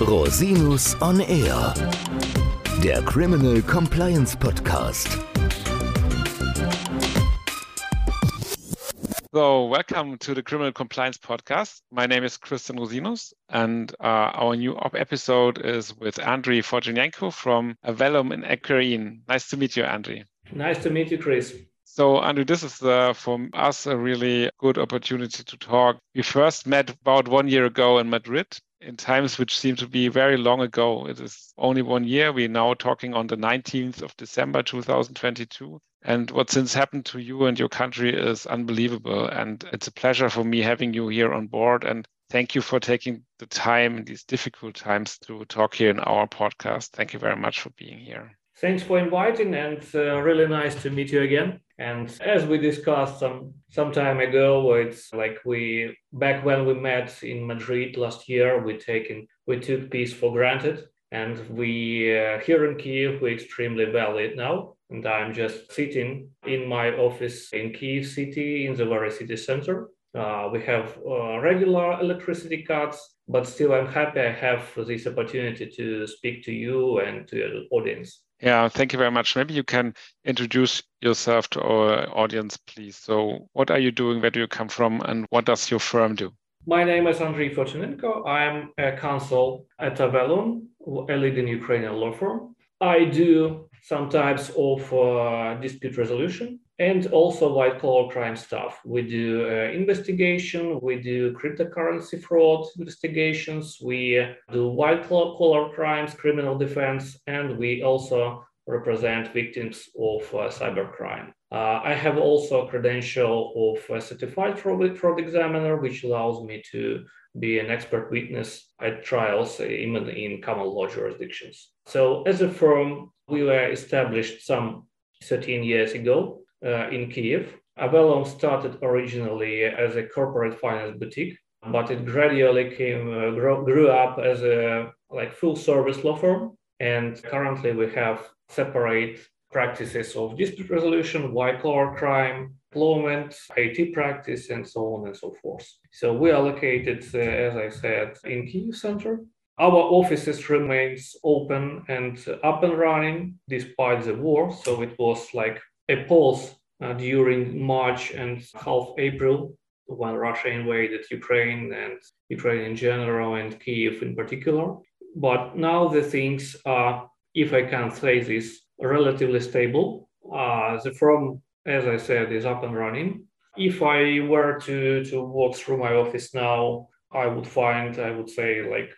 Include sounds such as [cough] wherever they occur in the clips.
Rosinus on Air, der Criminal Compliance Podcast. So, welcome to the Criminal Compliance Podcast. My name is Christian Rosinus, and uh, our new op episode is with Andriy Fortunenko from Avellum in Ukraine. Nice to meet you, Andriy. Nice to meet you, Chris. So, Andrew, this is uh, for us a really good opportunity to talk. We first met about one year ago in Madrid in times which seem to be very long ago. It is only one year. We're now talking on the 19th of December 2022. And what since happened to you and your country is unbelievable. And it's a pleasure for me having you here on board. And thank you for taking the time in these difficult times to talk here in our podcast. Thank you very much for being here. Thanks for inviting, and uh, really nice to meet you again. And as we discussed some some time ago, it's like we back when we met in Madrid last year, we taken we took peace for granted, and we uh, here in Kiev we extremely value it now. And I'm just sitting in my office in Kiev city, in the very city center. Uh, we have uh, regular electricity cuts, but still I'm happy I have this opportunity to speak to you and to your audience. Yeah, thank you very much. Maybe you can introduce yourself to our audience, please. So, what are you doing? Where do you come from? And what does your firm do? My name is Andriy Fortunenko. I'm a counsel at Avellum, a leading Ukrainian law firm. I do some types of uh, dispute resolution and also white collar crime stuff. We do uh, investigation, we do cryptocurrency fraud investigations, we do white collar crimes, criminal defense, and we also represent victims of uh, cybercrime. Uh, I have also a credential of a certified fraud, fraud examiner, which allows me to be an expert witness at trials, even in common law jurisdictions. So, as a firm, we were established some 13 years ago in Kiev. Avellum started originally as a corporate finance boutique, but it gradually came uh, grow, grew up as a like full service law firm. And currently, we have separate practices of dispute resolution, white collar crime, employment, IT practice, and so on and so forth. So we are located, uh, as I said, in Kiev Center. Our offices remains open and up and running despite the war. So it was like a pause uh, during March and half April when Russia invaded Ukraine and Ukraine in general and Kiev in particular. But now the things are, if I can say this, relatively stable. Uh, the firm, as I said, is up and running. If I were to, to walk through my office now, I would find, I would say, like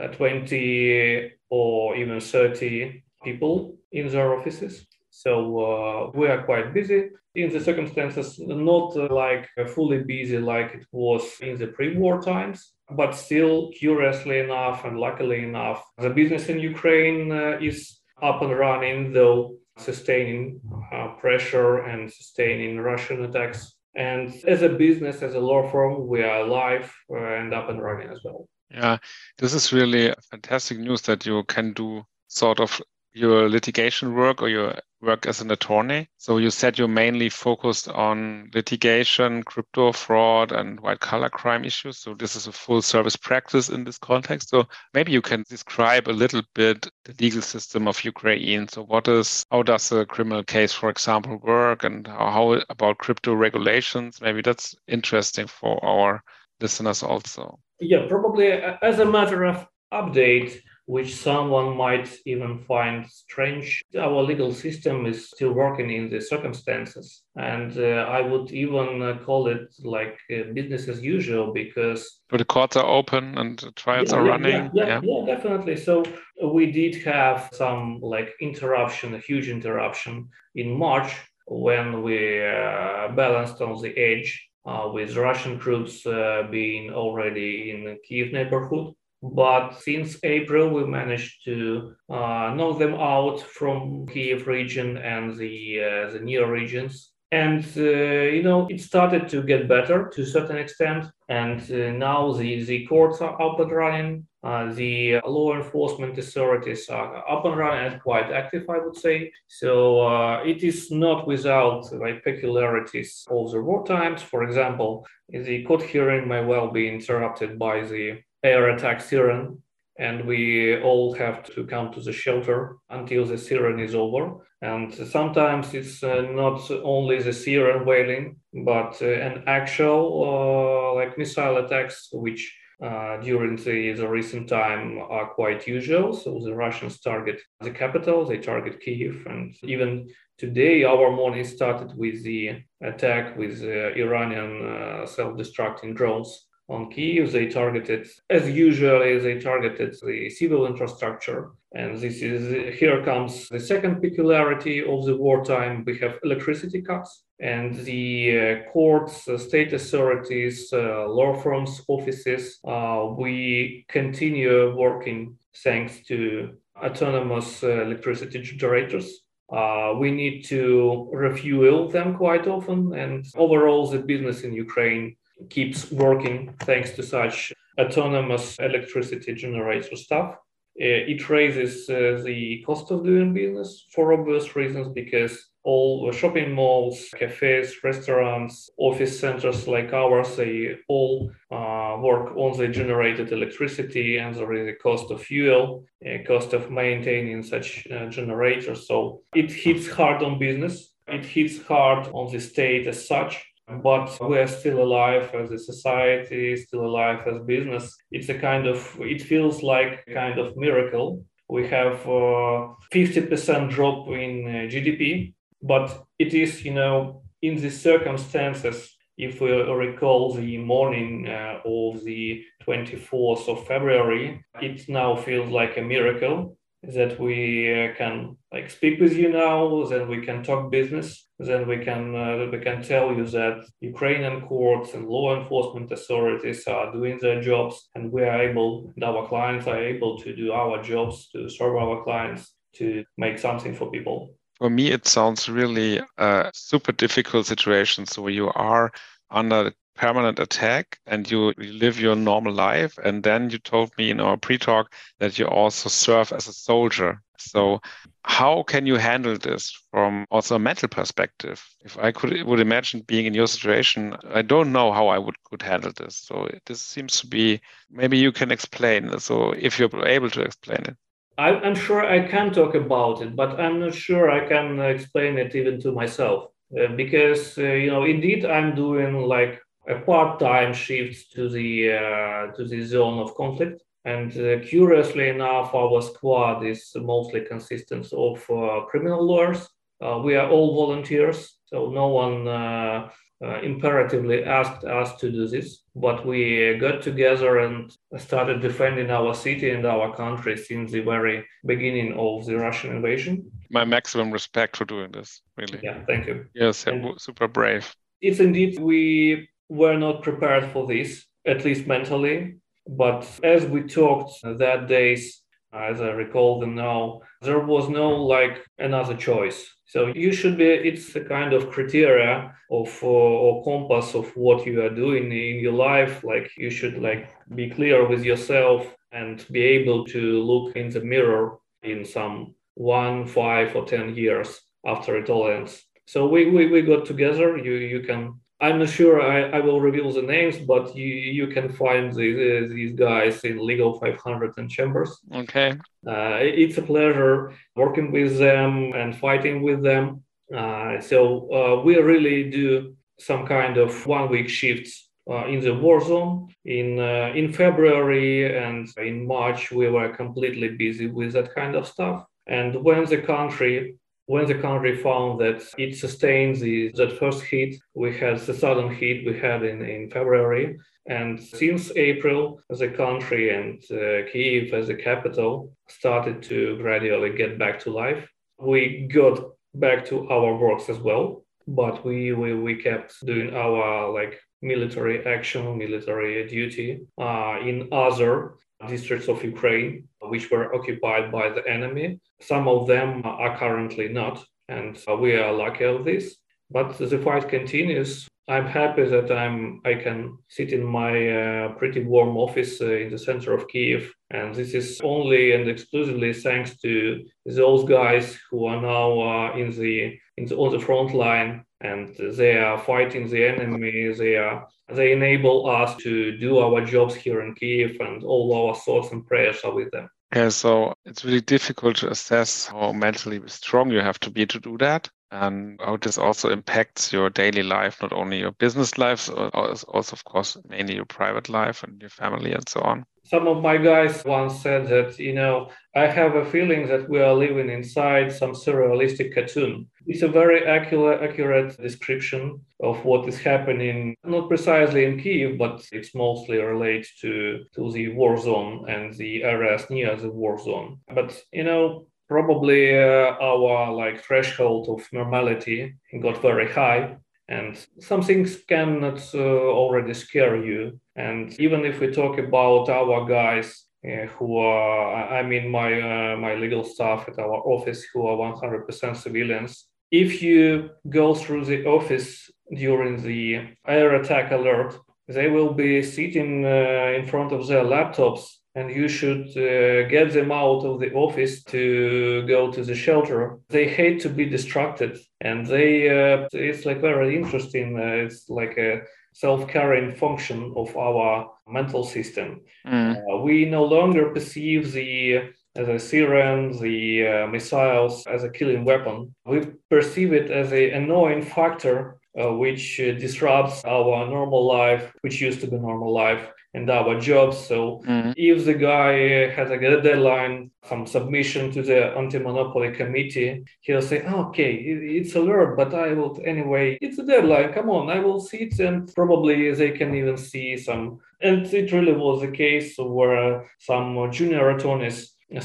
uh, 20 or even 30 people in their offices. So uh, we are quite busy in the circumstances, not uh, like fully busy like it was in the pre war times, but still, curiously enough and luckily enough, the business in Ukraine uh, is up and running, though sustaining uh, pressure and sustaining Russian attacks. And as a business, as a law firm, we are alive uh, and up and running as well. Yeah, this is really fantastic news that you can do sort of your litigation work or your work as an attorney. So you said you're mainly focused on litigation, crypto fraud, and white collar crime issues. So this is a full service practice in this context. So maybe you can describe a little bit the legal system of Ukraine. So what is how does a criminal case, for example, work, and how, how about crypto regulations? Maybe that's interesting for our listeners also. Yeah, probably uh, as a matter of update which someone might even find strange. Our legal system is still working in the circumstances. And uh, I would even uh, call it like uh, business as usual because. But the courts are open and trials yeah, are yeah, running. Yeah, yeah, yeah, definitely. So we did have some like interruption, a huge interruption in March when we uh, balanced on the edge uh, with Russian troops uh, being already in the Kiev neighborhood. But since April, we managed to uh, knock them out from Kiev region and the uh, the near regions. And uh, you know, it started to get better to a certain extent. And uh, now the, the courts are up and running. Uh, the law enforcement authorities are up and running and quite active, I would say. So uh, it is not without like peculiarities of the war times. For example, the court hearing may well be interrupted by the air attack siren and we all have to come to the shelter until the siren is over. And sometimes it's uh, not only the siren wailing, but uh, an actual uh, like missile attacks, which uh, during the, the recent time are quite usual. So the Russians target the capital, they target Kiev, and even today our morning started with the attack with uh, Iranian uh, self-destructing drones on Kiev. They targeted, as usually, they targeted the civil infrastructure. And this is here comes the second peculiarity of the wartime. We have electricity cuts, and the uh, courts, uh, state authorities, uh, law firms, offices. Uh, we continue working thanks to autonomous uh, electricity generators. Uh, we need to refuel them quite often, and overall, the business in Ukraine keeps working thanks to such autonomous electricity generator stuff. Uh, it raises uh, the cost of doing business for obvious reasons because all the shopping malls, cafes, restaurants, office centers like ours, they all uh, work on the generated electricity and there is a cost of fuel, a cost of maintaining such uh, generators. So it hits hard on business. It hits hard on the state as such but we're still alive as a society, still alive as business. It's a kind of, it feels like a kind of miracle. We have a 50% drop in uh, GDP, but it is, you know, in these circumstances, if we recall the morning uh, of the 24th of February, it now feels like a miracle that we uh, can like speak with you now then we can talk business then we can uh, we can tell you that ukrainian courts and law enforcement authorities are doing their jobs and we are able and our clients are able to do our jobs to serve our clients to make something for people. For me it sounds really a super difficult situation. So you are under permanent attack and you, live your normal life. And then you told me in our pre talk that you also serve as a soldier. So, how can you handle this from also a mental perspective? If I could would imagine being in your situation, I don't know how I would could handle this. So this seems to be maybe you can explain. So if you're able to explain it. I'm sure I can talk about it, but I'm not sure I can explain it even to myself. Uh, because uh, you know indeed i'm doing like a part-time shift to the uh, to the zone of conflict. And uh, curiously enough, our squad is mostly consistent of uh, criminal lawyers. Uh, we are all volunteers, so no one uh, uh, imperatively asked us to do this. But we got together and started defending our city and our country since the very beginning of the Russian invasion. My maximum respect for doing this, really. Yeah, thank you. Yes, and super brave. It's indeed we were not prepared for this, at least mentally. But as we talked that days, as I recall them now, there was no like another choice. So you should be, it's a kind of criteria of uh, or compass of what you are doing in your life. Like you should like be clear with yourself and be able to look in the mirror in some one, five or 10 years after it all ends. So we, we, we got together. You, you can I'm not sure I, I will reveal the names, but you, you can find these, these guys in Legal 500 and Chambers. Okay. Uh, it's a pleasure working with them and fighting with them. Uh, so uh, we really do some kind of one week shifts uh, in the war zone. In, uh, in February and in March, we were completely busy with that kind of stuff. And when the country when the country found that it sustained the, that first hit, we had the sudden hit we had in, in February. And since April, the country and uh, Kiev as the capital started to gradually get back to life. We got back to our works as well, but we, we, we kept doing our like military action, military duty uh, in other districts of Ukraine, which were occupied by the enemy. Some of them are currently not, and we are lucky of this. But the fight continues. I'm happy that I'm I can sit in my uh, pretty warm office uh, in the center of Kiev, and this is only and exclusively thanks to those guys who are now uh, in the in the, on the front line and they are fighting the enemy. They are they enable us to do our jobs here in Kiev, and all our thoughts and prayers are with them. Yeah, so it's really difficult to assess how mentally strong you have to be to do that and how this also impacts your daily life, not only your business life, uh, also, of course, mainly your private life and your family and so on. Some of my guys once said that, you know, I have a feeling that we are living inside some surrealistic cartoon. It's a very accurate, accurate description of what is happening, not precisely in Kiev, but it's mostly related to, to the war zone and the areas near the war zone. But, you know, probably uh, our like threshold of normality got very high and some things cannot uh, already scare you. And even if we talk about our guys uh, who are i mean my uh, my legal staff at our office who are 100% civilians if you go through the office during the air attack alert they will be sitting uh, in front of their laptops and you should uh, get them out of the office to go to the shelter. They hate to be distracted, and they uh, it's like very interesting. Uh, it's like a self-carrying function of our mental system. Mm. We no longer perceive the the siren, the uh, missiles as a killing weapon. We perceive it as an annoying factor uh, which uh, disrupts our normal life, which used to be normal life and our jobs. So mm-hmm. if the guy has a deadline, some submission to the anti-monopoly committee, he'll say, "Okay, it's a alert, but I will anyway. It's a deadline. Come on, I will see it." And probably they can even see some. And it really was the case where some junior attorneys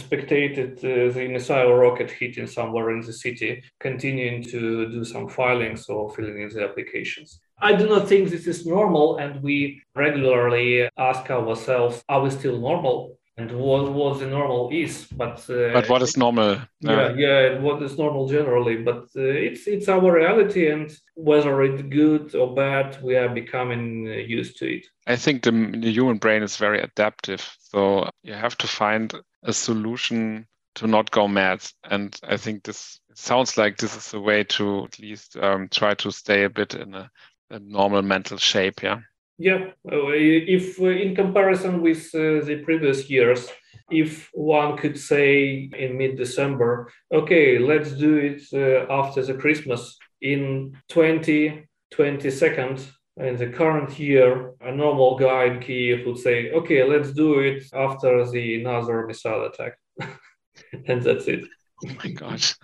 spectated uh, the missile rocket hitting somewhere in the city, continuing to do some filings or filling in the applications. I do not think this is normal, and we regularly ask ourselves, are we still normal? And what, what the normal is, but uh, but what is normal? Yeah, yeah, what is normal generally, but uh, it's it's our reality, and whether it's good or bad, we are becoming uh, used to it. I think the, the human brain is very adaptive, so you have to find a solution to not go mad. And I think this sounds like this is a way to at least um, try to stay a bit in a, a normal mental shape. Yeah. Yeah. If in comparison with uh, the previous years, if one could say in mid December, okay, let's do it uh, after the Christmas in 20, 22nd, in the current year, a normal guy in Kiev would say, okay, let's do it after the another missile attack. [laughs] and that's it. Oh my gosh.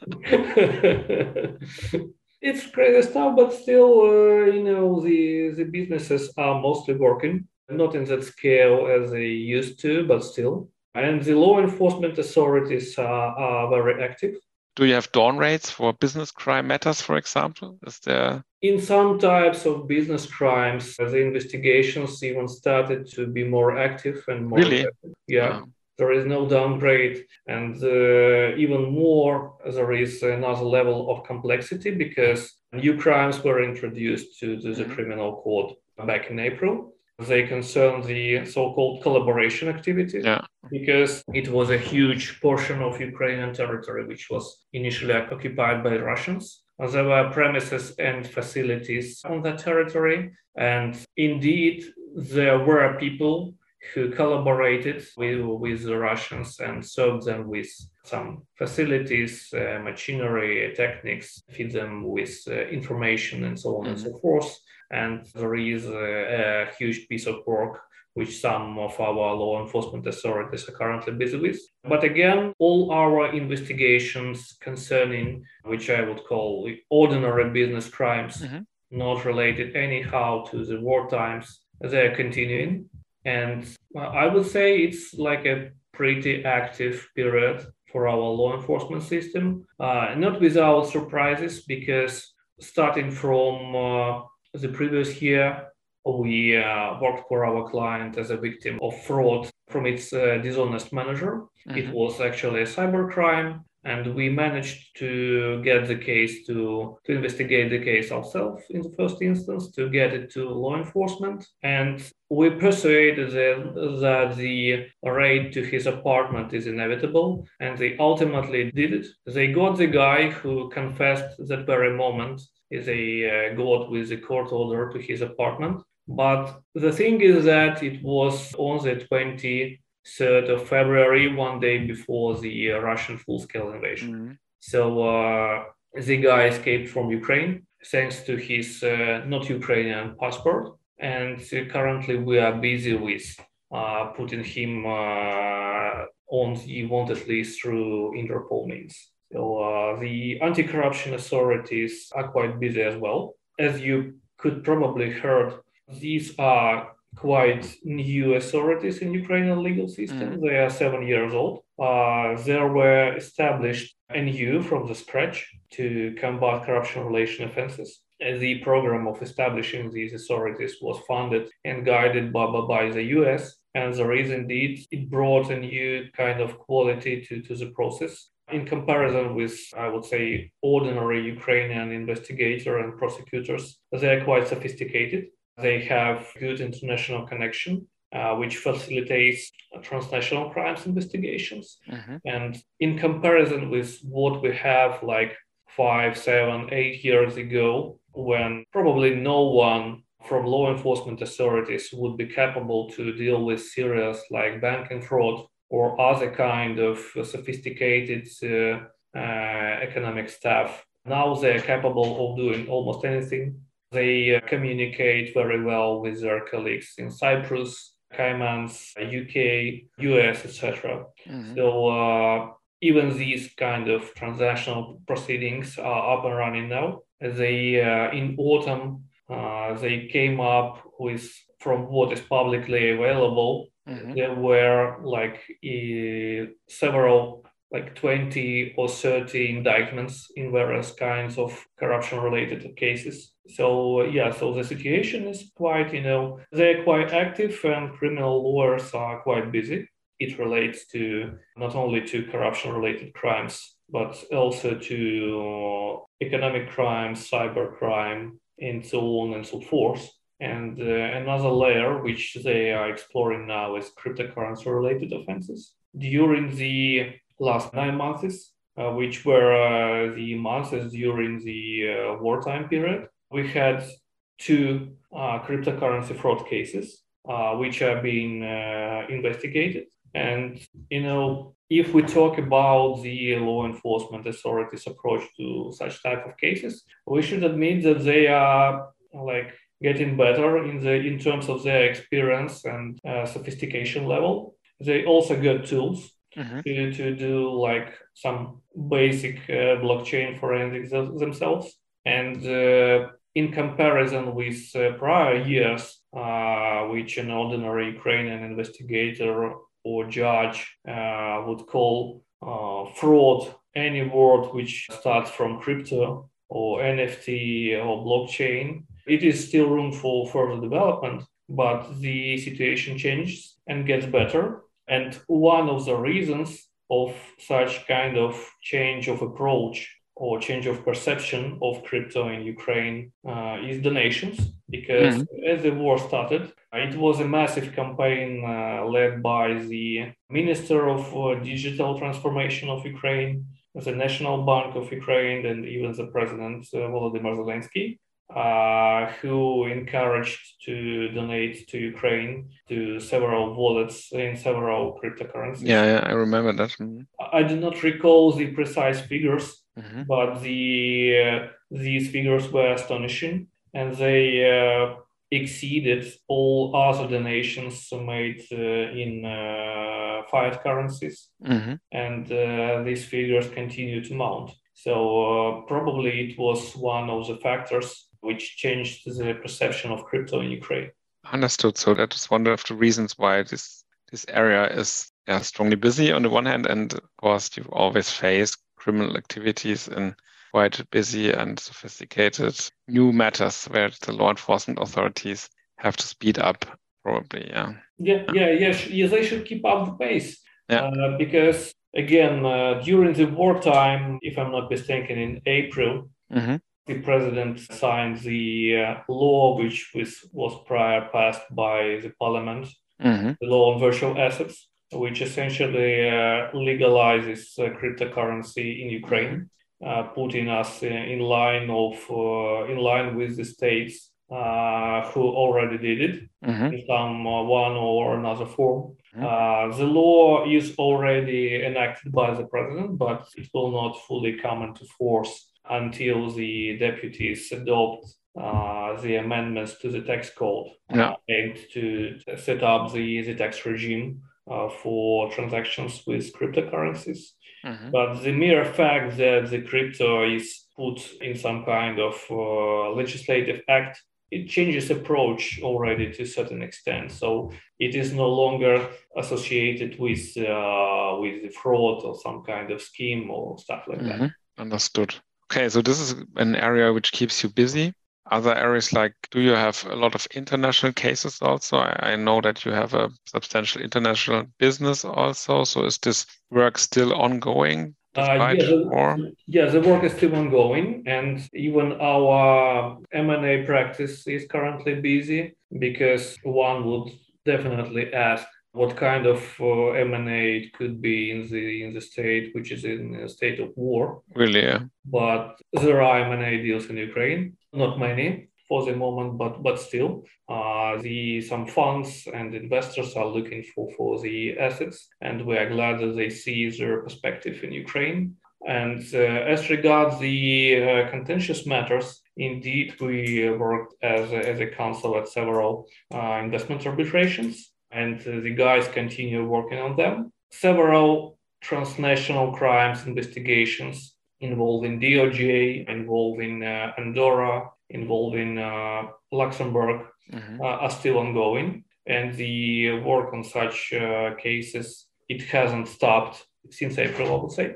[laughs] it's crazy stuff, but still, uh, you know, the, the businesses are mostly working, not in that scale as they used to, but still. And the law enforcement authorities are, are very active do you have dawn raids for business crime matters, for example? Is there in some types of business crimes, the investigations even started to be more active and more really, active. yeah. There is no downgrade, and uh, even more, there is another level of complexity because new crimes were introduced to, to the mm-hmm. criminal code back in April. They concern the so-called collaboration activities yeah. because it was a huge portion of Ukrainian territory which was initially occupied by Russians. There were premises and facilities on that territory, and indeed there were people who collaborated with, with the Russians and served them with some facilities, uh, machinery, techniques, feed them with uh, information and so on mm-hmm. and so forth and there is a, a huge piece of work which some of our law enforcement authorities are currently busy with. But again, all our investigations concerning, which I would call ordinary business crimes, mm-hmm. not related anyhow to the war times, they're continuing. And I would say it's like a pretty active period for our law enforcement system, uh, not without surprises, because starting from uh, the previous year, we uh, worked for our client as a victim of fraud from its uh, dishonest manager. Mm-hmm. It was actually a cybercrime. And we managed to get the case to to investigate the case ourselves in the first instance to get it to law enforcement. And we persuaded them that the raid to his apartment is inevitable and they ultimately did it. They got the guy who confessed that very moment is a uh, got with the court order to his apartment. But the thing is that it was on the 20 3rd of February, one day before the uh, Russian full scale invasion. Mm-hmm. So uh, the guy escaped from Ukraine thanks to his uh, not Ukrainian passport. And currently we are busy with uh, putting him uh, on the wanted list through Interpol means. So uh, the anti corruption authorities are quite busy as well. As you could probably heard, these are quite new authorities in Ukrainian legal system. Mm. They are seven years old. Uh, they were established anew from the scratch to combat corruption relation offenses. And The program of establishing these authorities was funded and guided by, by the US. And there is indeed, it brought a new kind of quality to, to the process. In comparison with, I would say, ordinary Ukrainian investigator and prosecutors, they are quite sophisticated they have good international connection, uh, which facilitates transnational crimes investigations. Mm-hmm. And in comparison with what we have like five, seven, eight years ago, when probably no one from law enforcement authorities would be capable to deal with serious like banking fraud or other kind of sophisticated uh, uh, economic stuff. Now they're capable of doing almost anything they uh, communicate very well with their colleagues in Cyprus, Caymans, UK, US, etc. Mm-hmm. So uh, even these kind of transactional proceedings are up and running now. They uh, in autumn uh, they came up with from what is publicly available. Mm-hmm. There were like several like 20 or 30 indictments in various kinds of corruption related cases. So yeah so the situation is quite you know they're quite active and criminal lawyers are quite busy. It relates to not only to corruption related crimes but also to economic crimes cyber crime and so on and so forth. And uh, another layer which they are exploring now is cryptocurrency related offenses. During the last nine months uh, which were uh, the months during the uh, wartime period we had two cryptocurrency fraud cases which are being investigated. And you know, if we talk about the law enforcement authorities' approach to such type of cases, we should admit that they are like getting better in the in terms of their experience and uh, sophistication level. They also got tools mm-hmm. to, to do like some basic uh, blockchain forensics themselves. And uh, in comparison with uh, prior years, uh, which an ordinary Ukrainian investigator or judge uh, would call fraud, any word which starts from crypto or NFT or blockchain, it is still room for further development, but the situation changes and gets better. And one of the reasons of such kind of change of approach or change of perception of crypto in Ukraine uh, is donations because mm-hmm. as the war started, it was a massive campaign uh, led by the Minister of uh, Digital Transformation of Ukraine, the National Bank of Ukraine, and even the President uh, Volodymyr Zelensky. Uh, who encouraged to donate to Ukraine to several wallets in several cryptocurrencies. Yeah, yeah I remember that. Mm-hmm. I do not recall the precise figures, mm-hmm. but the uh, these figures were astonishing, and they uh, exceeded all other donations made uh, in uh, fiat currencies, mm-hmm. and uh, these figures continue to mount. So probably it was one of the factors which changed the perception of crypto in Ukraine. Understood. So that is one of the reasons why this this area is yeah, strongly busy on the one hand, and of course you always face criminal activities in quite busy and sophisticated new matters where the law enforcement authorities have to speed up. Probably, yeah. Yeah, yeah, yeah. yeah they should keep up the pace. Yeah. Uh, because again, uh, during the wartime, if I'm not mistaken, in April, mm-hmm. The president signed the uh, law which was, was prior passed by the parliament, mm-hmm. the law on virtual assets, which essentially uh, legalizes uh, cryptocurrency in Ukraine, uh, putting us in line of uh, in line with the states who already did it mm-hmm. in some one or another form. Mm-hmm. Uh, the law is already enacted by the president, but it will not fully come into force until the deputies adopt uh, the amendments to the tax code yeah. uh, aimed to set up the, the tax regime uh, for transactions with cryptocurrencies. Mm-hmm. But the mere fact that the crypto is put in some kind of uh, legislative act it changes approach already to a certain extent. So it is no longer associated with uh, with fraud or some kind of scheme or stuff like mm-hmm. that. Understood. Okay, so this is an area which keeps you busy. Other areas like, do you have a lot of international cases also? I, I know that you have a substantial international business also. So is this work still ongoing? Uh, yeah, the, yeah, the work is still ongoing, and even our M&A practice is currently busy because one would definitely ask what kind of uh, M&A it could be in the in the state which is in a state of war. Really, yeah. But there are M&A deals in Ukraine, not many, for the moment, but but still, uh, the some funds and investors are looking for for the assets, and we are glad that they see their perspective in Ukraine. And uh, as regards the uh, contentious matters, indeed, we worked as a, as a counsel at several uh, investment arbitrations, and uh, the guys continue working on them. Several transnational crimes investigations involving DOJ, involving uh, Andorra, involving uh, Luxembourg mm-hmm. Uh, are still ongoing, and the work on such uh, cases it hasn't stopped since April, I would say.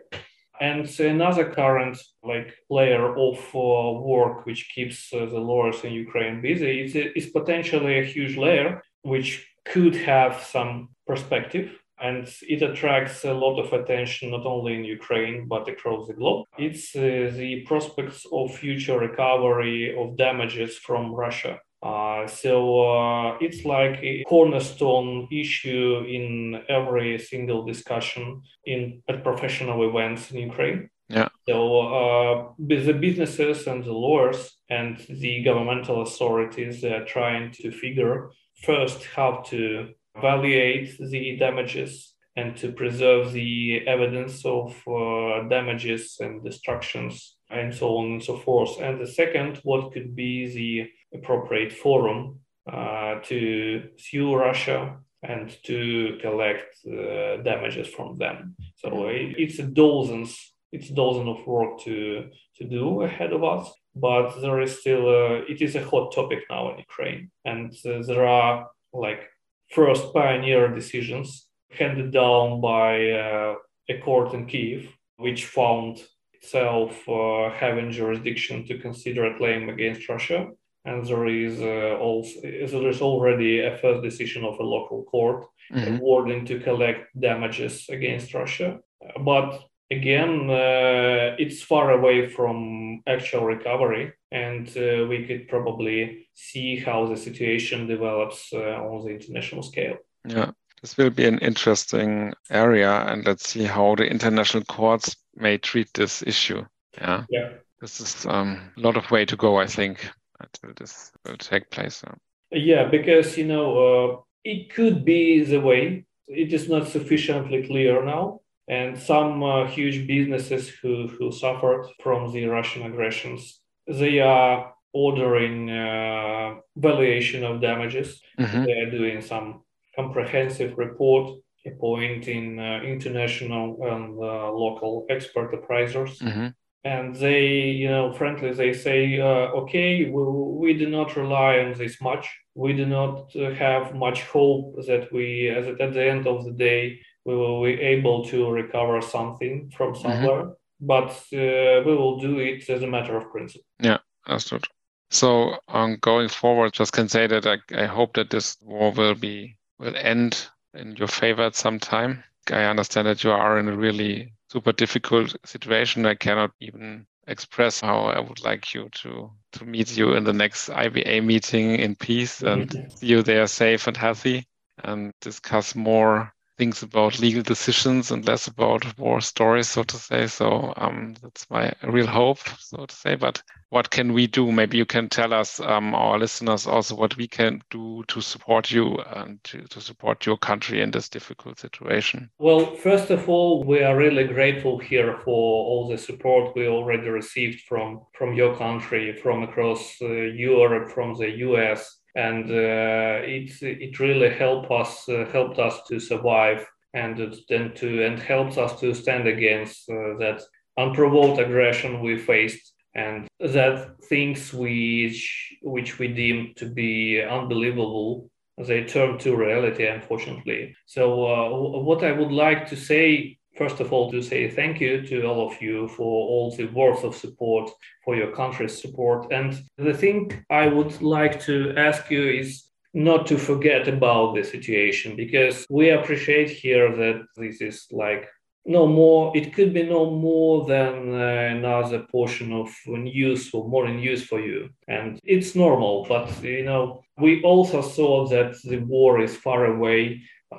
And another current like layer of uh, work which keeps uh, the lawyers in Ukraine busy is, is potentially a huge layer which could have some perspective and it attracts a lot of attention not only in Ukraine but across the globe. It's uh, the prospects of future recovery of damages from Russia. Uh, so uh, it's like a cornerstone issue in every single discussion in at professional events in Ukraine. Yeah. So uh, the businesses and the lawyers and the governmental authorities are trying to figure first how to evaluate the damages and to preserve the evidence of uh, damages and destructions and so on and so forth. And the second, what could be the appropriate forum uh, to sue Russia and to collect uh, damages from them. So it's a dozens, it's a dozen of work to to do ahead of us. But there is still, a, it is a hot topic now in Ukraine, and uh, there are like first pioneer decisions handed down by uh, a court in Kiev, which found itself uh, having jurisdiction to consider a claim against Russia. And there is uh, also there is already a first decision of a local court mm-hmm. awarding to collect damages against Russia. But again, uh, it's far away from actual recovery, and uh, we could probably see how the situation develops uh, on the international scale. Yeah, this will be an interesting area, and let's see how the international courts may treat this issue. Yeah, yeah. this is um, a lot of way to go, I think, until this will take place. Yeah, because you know uh, it could be the way. It is not sufficiently clear now and some uh, huge businesses who, who suffered from the Russian aggressions, they are ordering uh, valuation of damages. Mm-hmm. They are doing some comprehensive report, appointing uh, international and uh, local expert appraisers. Mm-hmm. And they, you know, frankly, they say, uh, okay, we, we do not rely on this much. We do not uh, have much hope that we, as at the end of the day, we will be able to recover something from mm-hmm. somewhere, mm-hmm. but uh, we will do it as a matter of principle. Yeah, understood. So um, going forward, just can say that I, I hope that this war will be will end in your favor at some time. I understand that you are in a really super difficult situation. I cannot even express how I would like you to to meet you in the next IBA meeting in peace and see you there safe and healthy and discuss more things about legal decisions and less about war stories, so to say. So um, that's my real hope, so to say. But what can we do? Maybe you can tell us, um, our listeners, also what we can do to support you and to, to support your country in this difficult situation. Well, first of all, we are really grateful here for all the support we already received from from your country, from across uh, Europe, from the US and uh, it it really helped us uh, helped us to survive and then to and helps us to stand against uh, that unprovoked aggression we faced and that things which which we deemed to be unbelievable they turn to reality unfortunately. So uh, what i would like to say first of all to say thank you to all of you for all the words of support for your country's support. And the thing i would like to ask you is not to forget about the situation because we appreciate here that this is like no more it could be no more than uh, another portion of news or more news for you. And it's normal but you know we also saw that the war is far away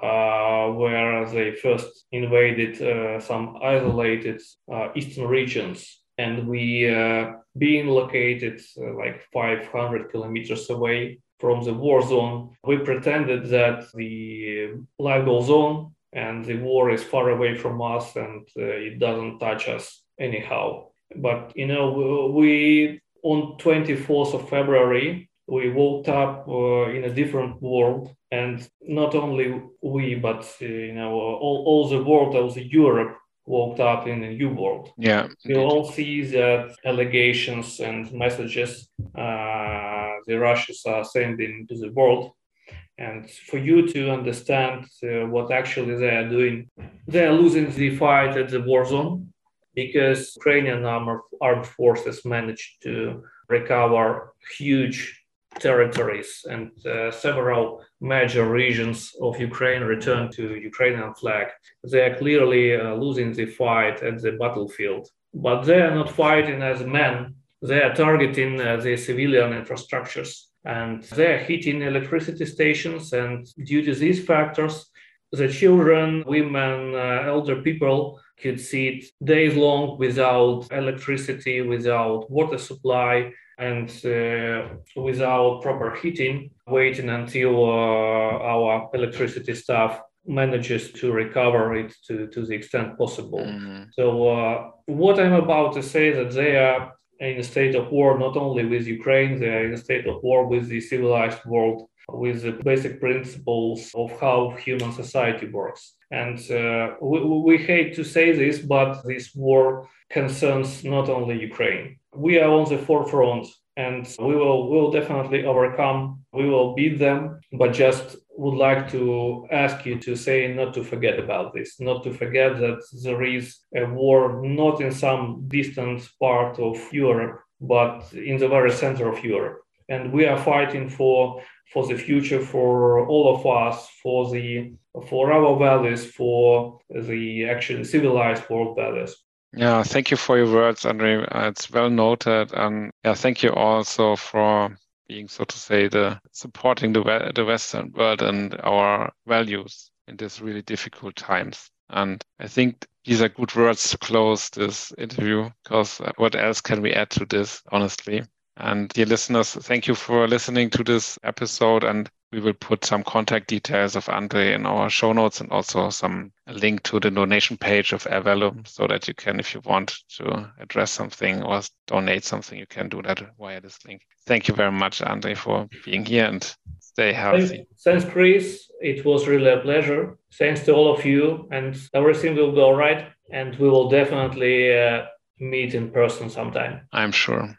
where they first invaded uh, some isolated uh, eastern regions. And we, uh, being located uh, like 500 kilometers away from the war zone, we pretended that the life goes on and the war is far away from us and uh, it doesn't touch us anyhow. But, you know, we, on 24th of February, we woke up uh, in a different world and not only we but uh, you know all, all the world also europe woke up in a new world. Yeah we all see that allegations and messages uh, the russians are sending to the world. And for you to understand uh, what actually they are doing they are losing the fight at the war zone because ukrainian armed forces managed to recover huge territories and uh, several major regions of Ukraine returned to Ukrainian flag. They are clearly uh, losing the fight at the battlefield, but they are not fighting as men. They are targeting uh, the civilian infrastructures and they are hitting electricity stations. And due to these factors, the children, women, uh, elder people could sit days long without electricity, without water supply, and uh, without proper heating, waiting until uh, our electricity staff manages to recover it to, to the extent possible. Mm-hmm. So uh, what I'm about to say that they are in a state of war not only with Ukraine, they are in a state of war with the civilized world, with the basic principles of how human society works. And uh, we, we hate to say this, but this war concerns not only Ukraine. We are on the forefront and we will will definitely overcome. We will beat them but just would like to ask you to say not to forget about this not to forget that there is a war not in some distant part of europe but in the very center of europe. And we are fighting for for the future for all of us for the for our values for the actually civilized world values yeah, thank you for your words, Andre. Uh, it's well noted, and yeah, thank you also for being, so to say, the supporting the the Western world and our values in these really difficult times. And I think these are good words to close this interview because uh, what else can we add to this, honestly? And dear listeners, thank you for listening to this episode. And we will put some contact details of Andre in our show notes and also some link to the donation page of Avellum so that you can, if you want to address something or donate something, you can do that via this link. Thank you very much, Andre, for being here and stay healthy. Thanks, Chris. It was really a pleasure. Thanks to all of you, and everything will go right. And we will definitely uh, meet in person sometime. I'm sure.